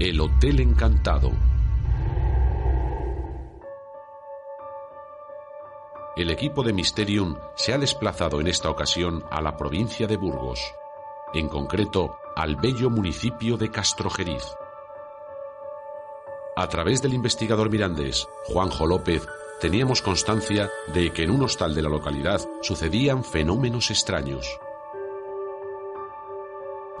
El Hotel Encantado. El equipo de Mysterium se ha desplazado en esta ocasión a la provincia de Burgos, en concreto al bello municipio de Castrojeriz. A través del investigador mirandés Juanjo López, teníamos constancia de que en un hostal de la localidad sucedían fenómenos extraños.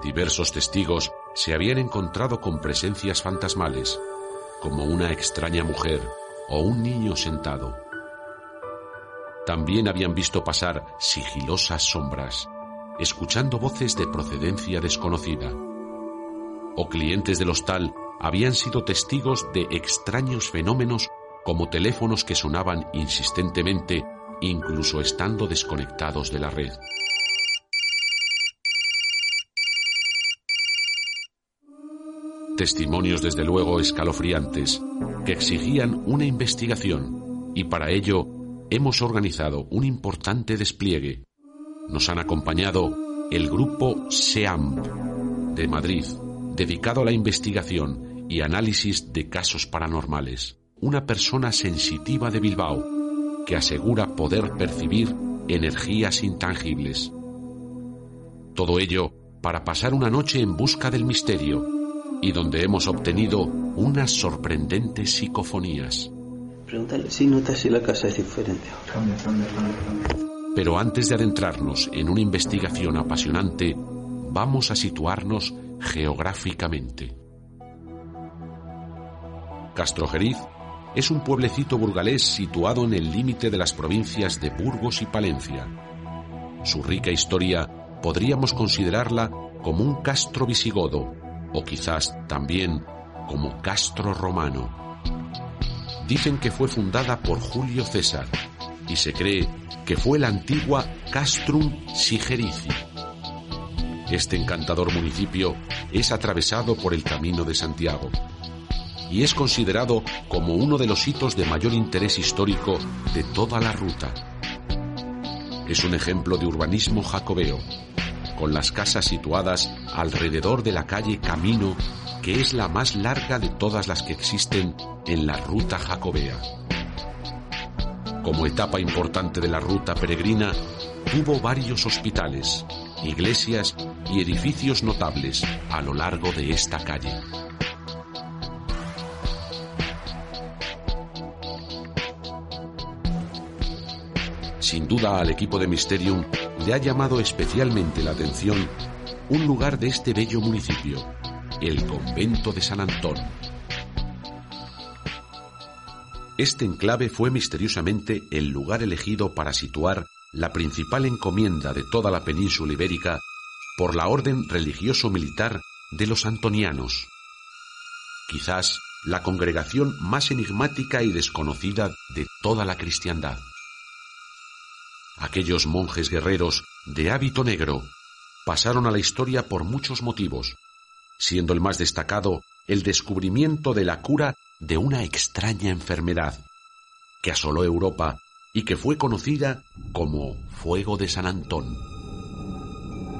Diversos testigos se habían encontrado con presencias fantasmales, como una extraña mujer o un niño sentado. También habían visto pasar sigilosas sombras, escuchando voces de procedencia desconocida. O clientes del hostal habían sido testigos de extraños fenómenos como teléfonos que sonaban insistentemente incluso estando desconectados de la red. Testimonios desde luego escalofriantes que exigían una investigación y para ello hemos organizado un importante despliegue. Nos han acompañado el grupo SEAMP de Madrid, dedicado a la investigación y análisis de casos paranormales. Una persona sensitiva de Bilbao que asegura poder percibir energías intangibles. Todo ello para pasar una noche en busca del misterio y donde hemos obtenido unas sorprendentes psicofonías. Pregúntale si notas si la casa es diferente Pero antes de adentrarnos en una investigación apasionante, vamos a situarnos geográficamente. Castrojeriz es un pueblecito burgalés situado en el límite de las provincias de Burgos y Palencia. Su rica historia podríamos considerarla como un castro visigodo o quizás también como Castro Romano. Dicen que fue fundada por Julio César y se cree que fue la antigua Castrum Sigerici. Este encantador municipio es atravesado por el Camino de Santiago y es considerado como uno de los hitos de mayor interés histórico de toda la ruta. Es un ejemplo de urbanismo jacobeo, con las casas situadas alrededor de la calle Camino, que es la más larga de todas las que existen en la ruta jacobea. Como etapa importante de la ruta peregrina, tuvo varios hospitales, iglesias y edificios notables a lo largo de esta calle. Sin duda al equipo de Mysterium le ha llamado especialmente la atención un lugar de este bello municipio, el convento de San Antón. Este enclave fue misteriosamente el lugar elegido para situar la principal encomienda de toda la península ibérica por la orden religioso-militar de los antonianos. Quizás la congregación más enigmática y desconocida de toda la cristiandad aquellos monjes guerreros de hábito negro pasaron a la historia por muchos motivos, siendo el más destacado el descubrimiento de la cura de una extraña enfermedad que asoló Europa y que fue conocida como fuego de San Antón.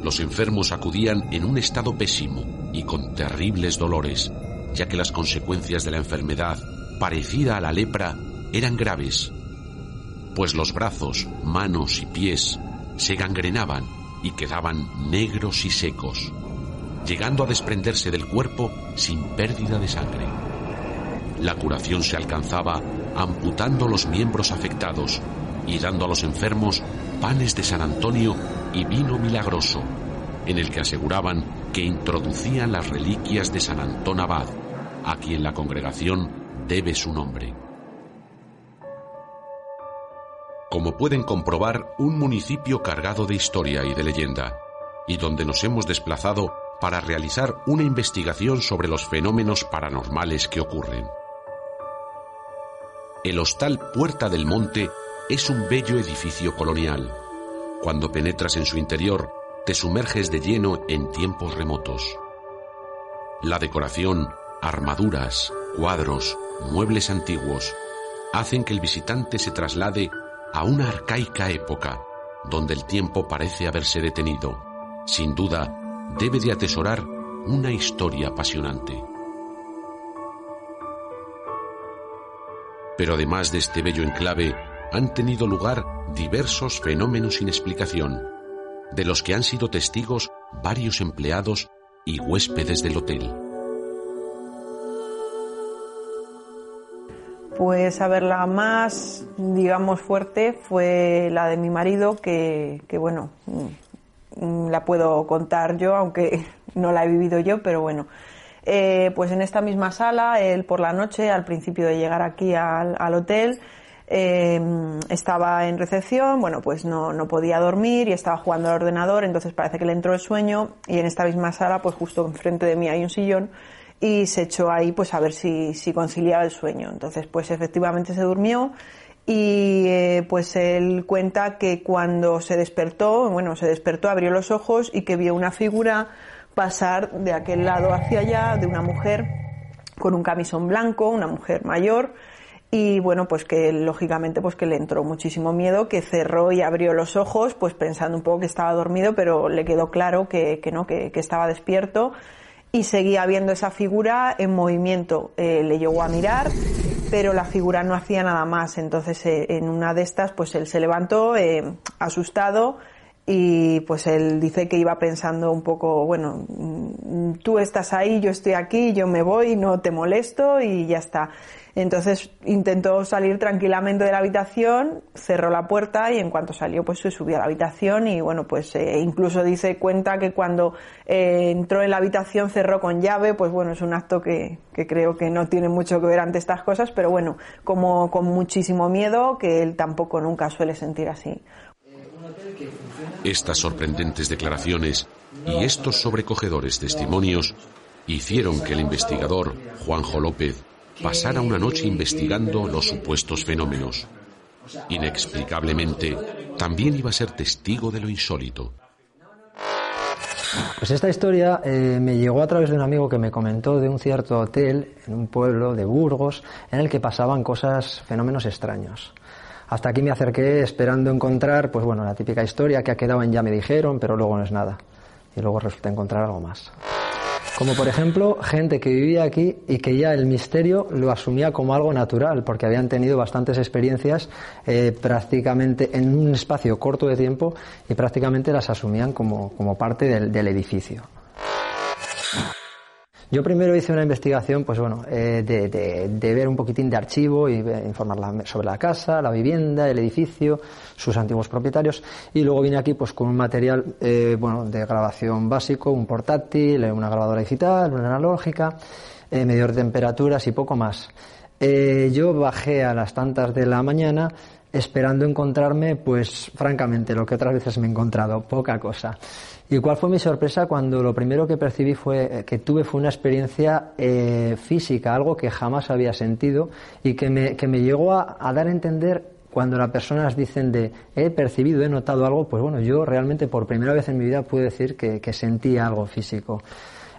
Los enfermos acudían en un estado pésimo y con terribles dolores, ya que las consecuencias de la enfermedad, parecida a la lepra, eran graves pues los brazos, manos y pies se gangrenaban y quedaban negros y secos, llegando a desprenderse del cuerpo sin pérdida de sangre. La curación se alcanzaba amputando los miembros afectados y dando a los enfermos panes de San Antonio y vino milagroso, en el que aseguraban que introducían las reliquias de San Antón Abad, a quien la congregación debe su nombre como pueden comprobar, un municipio cargado de historia y de leyenda, y donde nos hemos desplazado para realizar una investigación sobre los fenómenos paranormales que ocurren. El hostal Puerta del Monte es un bello edificio colonial. Cuando penetras en su interior, te sumerges de lleno en tiempos remotos. La decoración, armaduras, cuadros, muebles antiguos, hacen que el visitante se traslade a una arcaica época, donde el tiempo parece haberse detenido. Sin duda, debe de atesorar una historia apasionante. Pero además de este bello enclave, han tenido lugar diversos fenómenos sin explicación, de los que han sido testigos varios empleados y huéspedes del hotel. Pues a ver, la más, digamos, fuerte fue la de mi marido, que, bueno, mm, la puedo contar yo, aunque no la he vivido yo, pero bueno. Eh, pues en esta misma sala, él por la noche, al principio de llegar aquí al, hotel, em, estaba en recepción, bueno, pues no, no, podía dormir y estaba jugando al ordenador, entonces parece que le entró el sueño y en esta misma sala, pues justo enfrente de mí hay un sillón y se echó ahí pues a ver si, si conciliaba el sueño. Entonces pues efectivamente se durmió y eh, pues él cuenta que cuando se despertó, bueno, se despertó, abrió los ojos y que vio una figura pasar de aquel lado hacia allá de una mujer con un camisón blanco, una mujer mayor y bueno, pues que lógicamente pues que le entró muchísimo miedo, que cerró y abrió los ojos, pues pensando un poco que estaba dormido, pero le quedó claro que, que no, que, que estaba despierto y seguía viendo esa figura en movimiento. Eh, le llegó a mirar, pero la figura no hacía nada más. Entonces, eh, en una de estas, pues él se levantó eh, asustado y pues él dice que iba pensando un poco, bueno, mm, tú estás ahí, yo estoy aquí, yo me voy, no te molesto y ya está. Entonces intentó salir tranquilamente de la habitación, cerró la puerta y en cuanto salió pues se subió a la habitación y bueno pues eh, incluso dice cuenta que cuando eh, entró en la habitación cerró con llave, pues bueno es un acto que, que creo que no tiene mucho que ver ante estas cosas, pero bueno, como con muchísimo miedo que él tampoco nunca suele sentir así. Estas sorprendentes declaraciones y estos sobrecogedores testimonios hicieron que el investigador Juanjo López pasara una noche investigando los supuestos fenómenos. Inexplicablemente, también iba a ser testigo de lo insólito. Pues esta historia eh, me llegó a través de un amigo que me comentó de un cierto hotel en un pueblo de Burgos en el que pasaban cosas, fenómenos extraños. Hasta aquí me acerqué esperando encontrar, pues bueno, la típica historia que ha quedado en ya me dijeron, pero luego no es nada. Y luego resulta encontrar algo más. Como por ejemplo, gente que vivía aquí y que ya el misterio lo asumía como algo natural, porque habían tenido bastantes experiencias eh, prácticamente en un espacio corto de tiempo y prácticamente las asumían como, como parte del, del edificio. Yo primero hice una investigación, pues bueno, eh, de, de, ver un poquitín de archivo y informar sobre la casa, la vivienda, el edificio, sus antiguos propietarios, y luego vine aquí pues con un material, eh, bueno, de grabación básico, un portátil, una grabadora digital, una analógica, eh, de temperaturas y poco más. Eh, yo bajé a las tantas de la mañana esperando encontrarme, pues francamente, lo que otras veces me he encontrado, poca cosa. ¿Y cuál fue mi sorpresa cuando lo primero que percibí fue eh, que tuve fue una experiencia eh, física, algo que jamás había sentido y que me, que me llegó a, dar a entender cuando las personas dicen de he percibido, he notado algo, pues bueno, yo realmente por primera vez en mi vida puedo decir que, que sentí algo físico.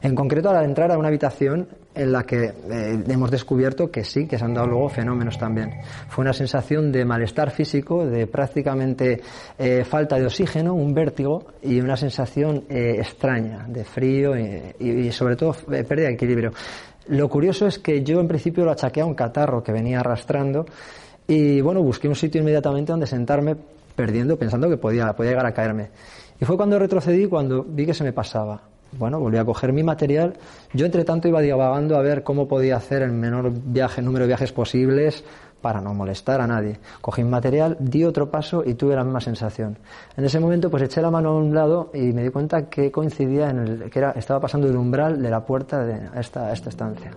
En concreto, al entrar a una habitación en la que eh, hemos descubierto que sí, que se han dado luego fenómenos también. Fue una sensación de malestar físico, de prácticamente eh, falta de oxígeno, un vértigo y una sensación eh, extraña de frío y, sobre todo pérdida de equilibrio. Lo curioso es que yo en principio lo achaqué a un catarro que venía arrastrando y bueno, busqué un sitio inmediatamente donde sentarme perdiendo, pensando que podía, podía llegar a caerme. Y fue cuando retrocedí cuando vi que se me pasaba bueno, volví a coger mi material. Yo, entre tanto, iba divagando a ver cómo podía hacer el menor viaje, número de viajes posibles para no molestar a nadie. Cogí mi material, di otro paso y tuve la misma sensación. En ese momento, pues eché la mano a un lado y me di cuenta que coincidía en el que era, estaba pasando el umbral de la puerta de esta, esta estancia.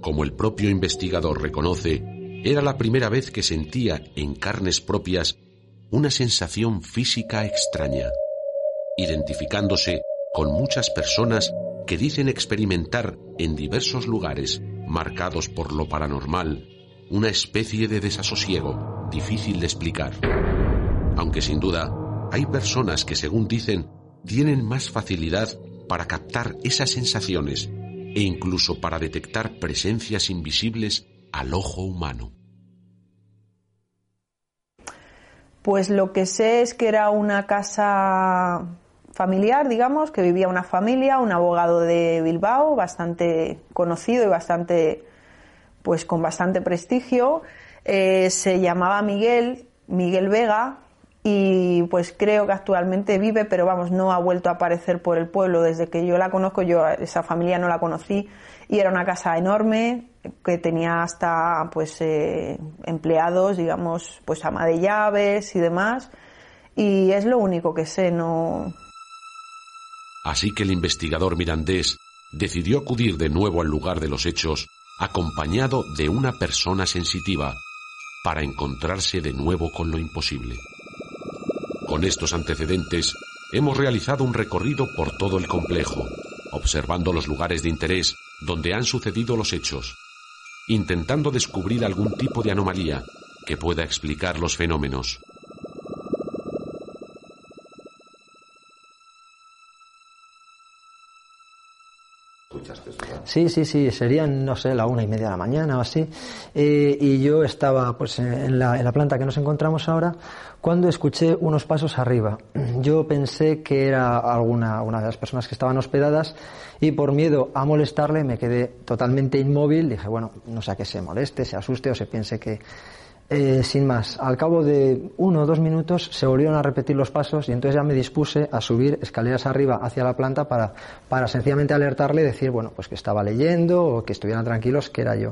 Como el propio investigador reconoce, era la primera vez que sentía en carnes propias una sensación física extraña. Identificándose con muchas personas que dicen experimentar en diversos lugares, marcados por lo paranormal, una especie de desasosiego difícil de explicar. Aunque sin duda, hay personas que, según dicen, tienen más facilidad para captar esas sensaciones e incluso para detectar presencias invisibles al ojo humano. Pues lo que sé es que era una casa familiar, digamos, que vivía una familia, un abogado de Bilbao, bastante conocido y bastante pues con bastante prestigio. Eh, se llamaba Miguel, Miguel Vega, y pues creo que actualmente vive, pero vamos, no ha vuelto a aparecer por el pueblo desde que yo la conozco, yo esa familia no la conocí y era una casa enorme que tenía hasta pues eh, empleados, digamos, pues ama de llaves y demás y es lo único que sé, no Así que el investigador mirandés decidió acudir de nuevo al lugar de los hechos acompañado de una persona sensitiva para encontrarse de nuevo con lo imposible. Con estos antecedentes, hemos realizado un recorrido por todo el complejo, observando los lugares de interés donde han sucedido los hechos, intentando descubrir algún tipo de anomalía que pueda explicar los fenómenos. Sí, sí, sí, serían, no sé, la una y media de la mañana o así. Eh, y yo estaba pues en la, en la planta que nos encontramos ahora cuando escuché unos pasos arriba. Yo pensé que era alguna una de las personas que estaban hospedadas y por miedo a molestarle me quedé totalmente inmóvil. Dije, bueno, no sé a qué se moleste, se asuste o se piense que, eh, sin más, al cabo de uno o dos minutos se volvieron a repetir los pasos y entonces ya me dispuse a subir escaleras arriba hacia la planta para, para sencillamente alertarle y decir, bueno, pues que estaba leyendo o que estuvieran tranquilos, que era yo.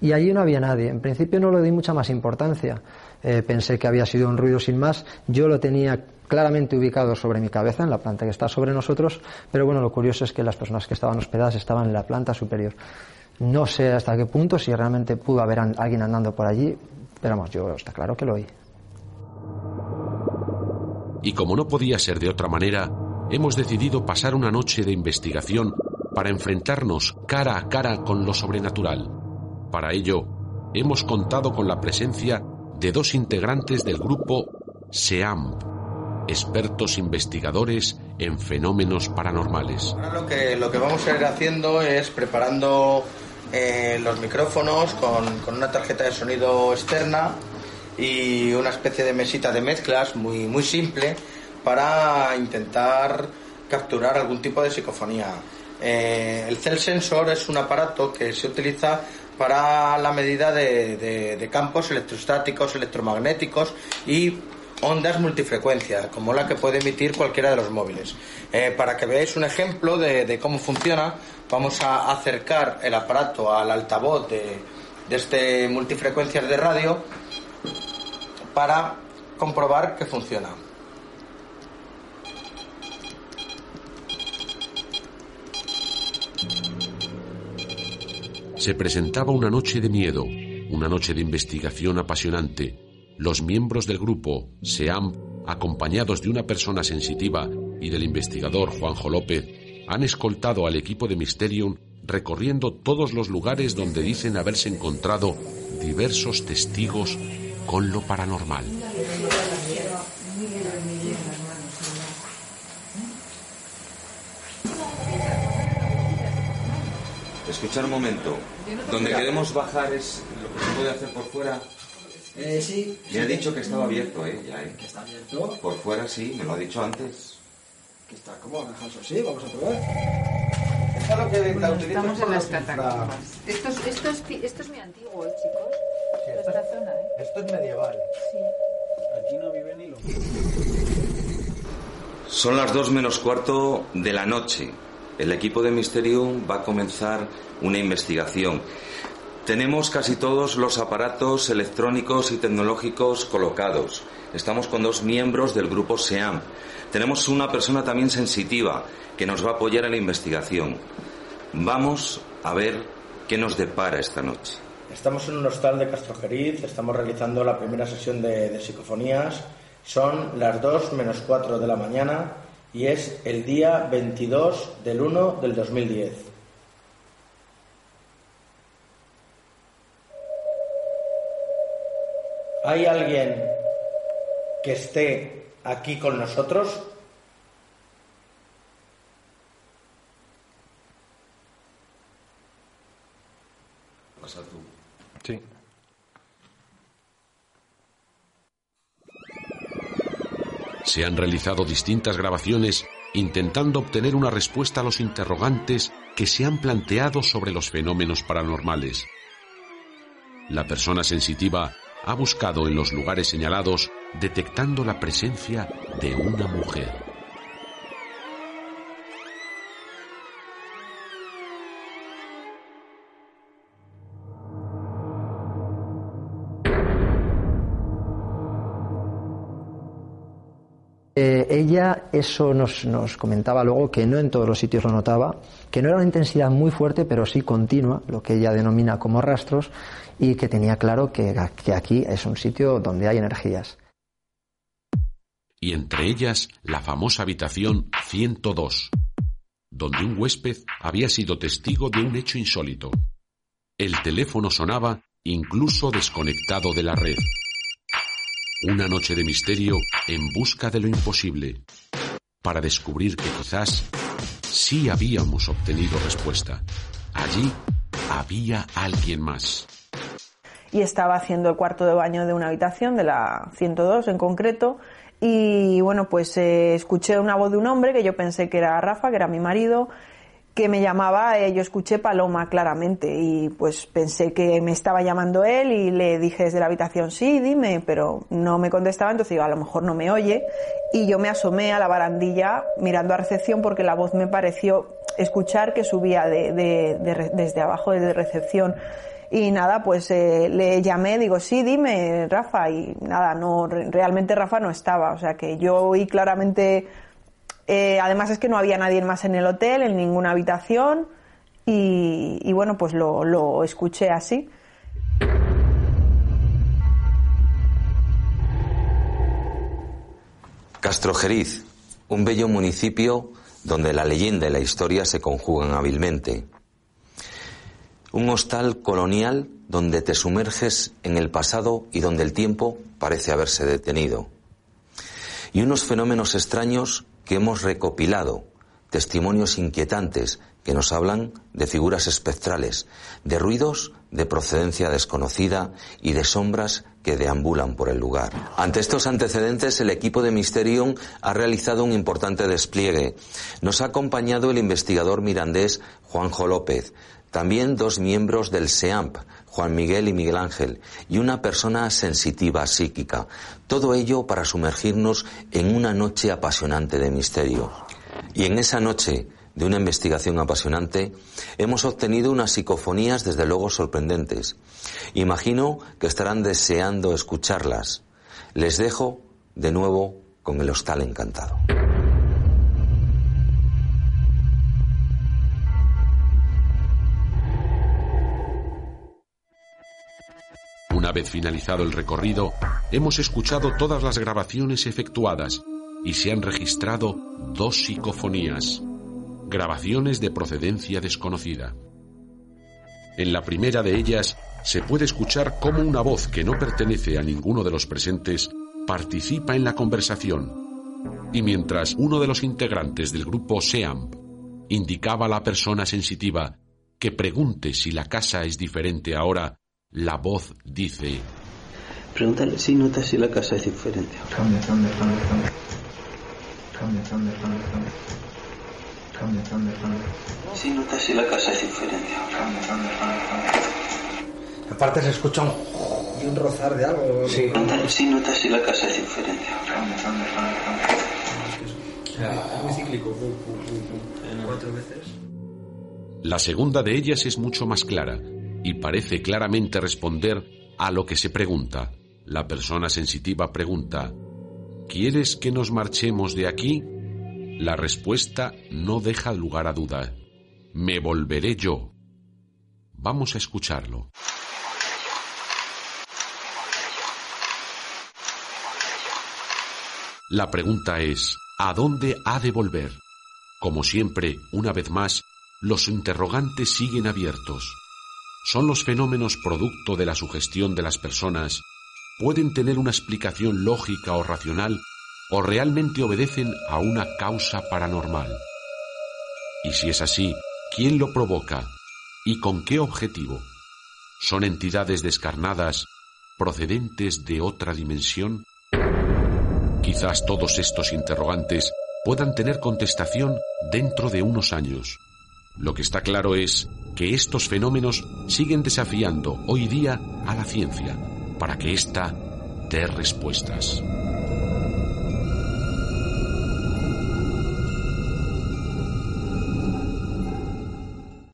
Y allí no había nadie. En principio no le di mucha más importancia. Eh, pensé que había sido un ruido sin más. Yo lo tenía claramente ubicado sobre mi cabeza, en la planta que está sobre nosotros, pero bueno, lo curioso es que las personas que estaban hospedadas estaban en la planta superior. No sé hasta qué punto, si realmente pudo haber alguien andando por allí, pero vamos, yo está claro que lo oí. Y como no podía ser de otra manera, hemos decidido pasar una noche de investigación para enfrentarnos cara a cara con lo sobrenatural. Para ello, hemos contado con la presencia de dos integrantes del grupo SEAMP, expertos investigadores en fenómenos paranormales. Ahora lo que, lo que vamos a ir haciendo es preparando eh, los micrófonos con, con, una tarjeta de sonido externa y una especie de mesita de mezclas muy, muy simple para intentar capturar algún tipo de psicofonía. Eh, el Cell Sensor es un aparato que se utiliza para la medida de, de campos electrostáticos, electromagnéticos y ondas multifrecuencia, como la que puede emitir cualquiera de los móviles. Eh, para que veáis un ejemplo de, cómo funciona, vamos a acercar el aparato al altavoz de, de este multifrecuencias de radio para comprobar que funciona. Se presentaba una noche de miedo, una noche de investigación apasionante, los miembros del grupo SEAM, acompañados de una persona sensitiva y del investigador Juanjo López, han escoltado al equipo de Mysterium recorriendo todos los lugares donde dicen haberse encontrado diversos testigos con lo paranormal. Escuchar un momento. Donde queremos bajar es lo que se puede hacer por fuera. Eh, sí. Me ha dicho que estaba abierto, ¿eh? Ya, ¿eh? ¿Que está abierto? Por fuera sí, me lo ha dicho antes. Que está como Alejandro, sí, vamos a probar. La Estamos en las catacumbas. Esto es, esto, es, esto es muy antiguo, ¿eh, chicos? Esta zona, ¿eh? Esto es medieval. Sí. Aquí no vive ni lo. Son las dos menos cuarto de la noche. El equipo de Mysterium va a comenzar una investigación. Tenemos casi todos los aparatos electrónicos y tecnológicos colocados. Estamos con dos miembros del grupo SEAM. Tenemos una persona también sensitiva que nos va a apoyar en la investigación. Vamos a ver qué nos depara esta noche. Estamos en un hostal de Castrojeriz, estamos realizando la primera sesión de, psicofonías. Son las 2 menos 4 de la mañana y es el día 22 del 1 del 2010. ¿Hay alguien que esté aquí con nosotros? Pasa tú. Sí. Se han realizado distintas grabaciones intentando obtener una respuesta a los interrogantes que se han planteado sobre los fenómenos paranormales. La persona sensitiva ha buscado en los lugares señalados detectando la presencia de una mujer. Ella eso nos, comentaba luego que no en todos los sitios lo notaba, que no era una intensidad muy fuerte, pero sí continua, lo que ella denomina como rastros, y que tenía claro que aquí es un sitio donde hay energías. Y entre ellas la famosa habitación 102, donde un huésped había sido testigo de un hecho insólito. El teléfono sonaba incluso desconectado de la red. Una noche de misterio en busca de lo imposible, para descubrir que quizás sí habíamos obtenido respuesta. Allí había alguien más. Y estaba haciendo el cuarto de baño de una habitación, de la 102 en concreto, y bueno, pues eh, escuché una voz de un hombre que yo pensé que era Rafa, que era mi marido, que me llamaba, eh, yo escuché Paloma claramente y pues pensé que me estaba llamando él y le dije desde la habitación, sí, dime, pero no me contestaba, entonces digo, a lo mejor no me oye y yo me asomé a la barandilla mirando a recepción porque la voz me pareció escuchar que subía de, de, de, desde abajo de recepción. Y nada, pues eh, le llamé, digo, sí, dime, Rafa, y nada, no, realmente Rafa no estaba, o sea que yo oí claramente eh, además es que no había nadie más en el hotel, en ninguna habitación, y, y bueno, pues lo, lo escuché así. Castrojeriz, un bello municipio donde la leyenda y la historia se conjugan hábilmente. Un hostal colonial donde te sumerges en el pasado y donde el tiempo parece haberse detenido. Y unos fenómenos extraños que hemos recopilado, testimonios inquietantes que nos hablan de figuras espectrales, de ruidos de procedencia desconocida y de sombras que deambulan por el lugar. Ante estos antecedentes, el equipo de Mysterium ha realizado un importante despliegue. Nos ha acompañado el investigador mirandés Juanjo López, también dos miembros del SEAMP, Juan Miguel y Miguel Ángel, y una persona sensitiva psíquica. Todo ello para sumergirnos en una noche apasionante de misterio. Y en esa noche de una investigación apasionante, hemos obtenido unas psicofonías desde luego sorprendentes. Imagino que estarán deseando escucharlas. Les dejo de nuevo con el hostal encantado. Una vez finalizado el recorrido, hemos escuchado todas las grabaciones efectuadas y se han registrado dos psicofonías, grabaciones de procedencia desconocida. En la primera de ellas se puede escuchar cómo una voz que no pertenece a ninguno de los presentes participa en la conversación y mientras uno de los integrantes del grupo SEAMP indicaba a la persona sensitiva que pregunte si la casa es diferente ahora, la voz dice... Pregúntale si notas si la casa es diferente. Cambia, cambia, cambia, cambia. Cambia, cambia, cambia, cambia. Cambia, cambia, cambia. Si notas si la casa es diferente. Cambia, cambia, cambia, cambia. Aparte se escucha un... Y un rozar de algo. Sí. Pregúntale si notas si la casa es diferente. Cambia, cambia, cambia, cambia. Es muy cíclico. Cuatro veces. La segunda de ellas es mucho más clara y parece claramente responder a lo que se pregunta. La persona sensitiva pregunta, ¿quieres que nos marchemos de aquí? La respuesta no deja lugar a duda. Me volveré yo. Vamos a escucharlo. La pregunta es, ¿a dónde ha de volver? Como siempre, una vez más, los interrogantes siguen abiertos. ¿Son los fenómenos producto de la sugestión de las personas? ¿Pueden tener una explicación lógica o racional? ¿O realmente obedecen a una causa paranormal? Y si es así, ¿quién lo provoca? ¿Y con qué objetivo? ¿Son entidades descarnadas procedentes de otra dimensión? Quizás todos estos interrogantes puedan tener contestación dentro de unos años. Lo que está claro es que estos fenómenos siguen desafiando hoy día a la ciencia para que ésta dé respuestas.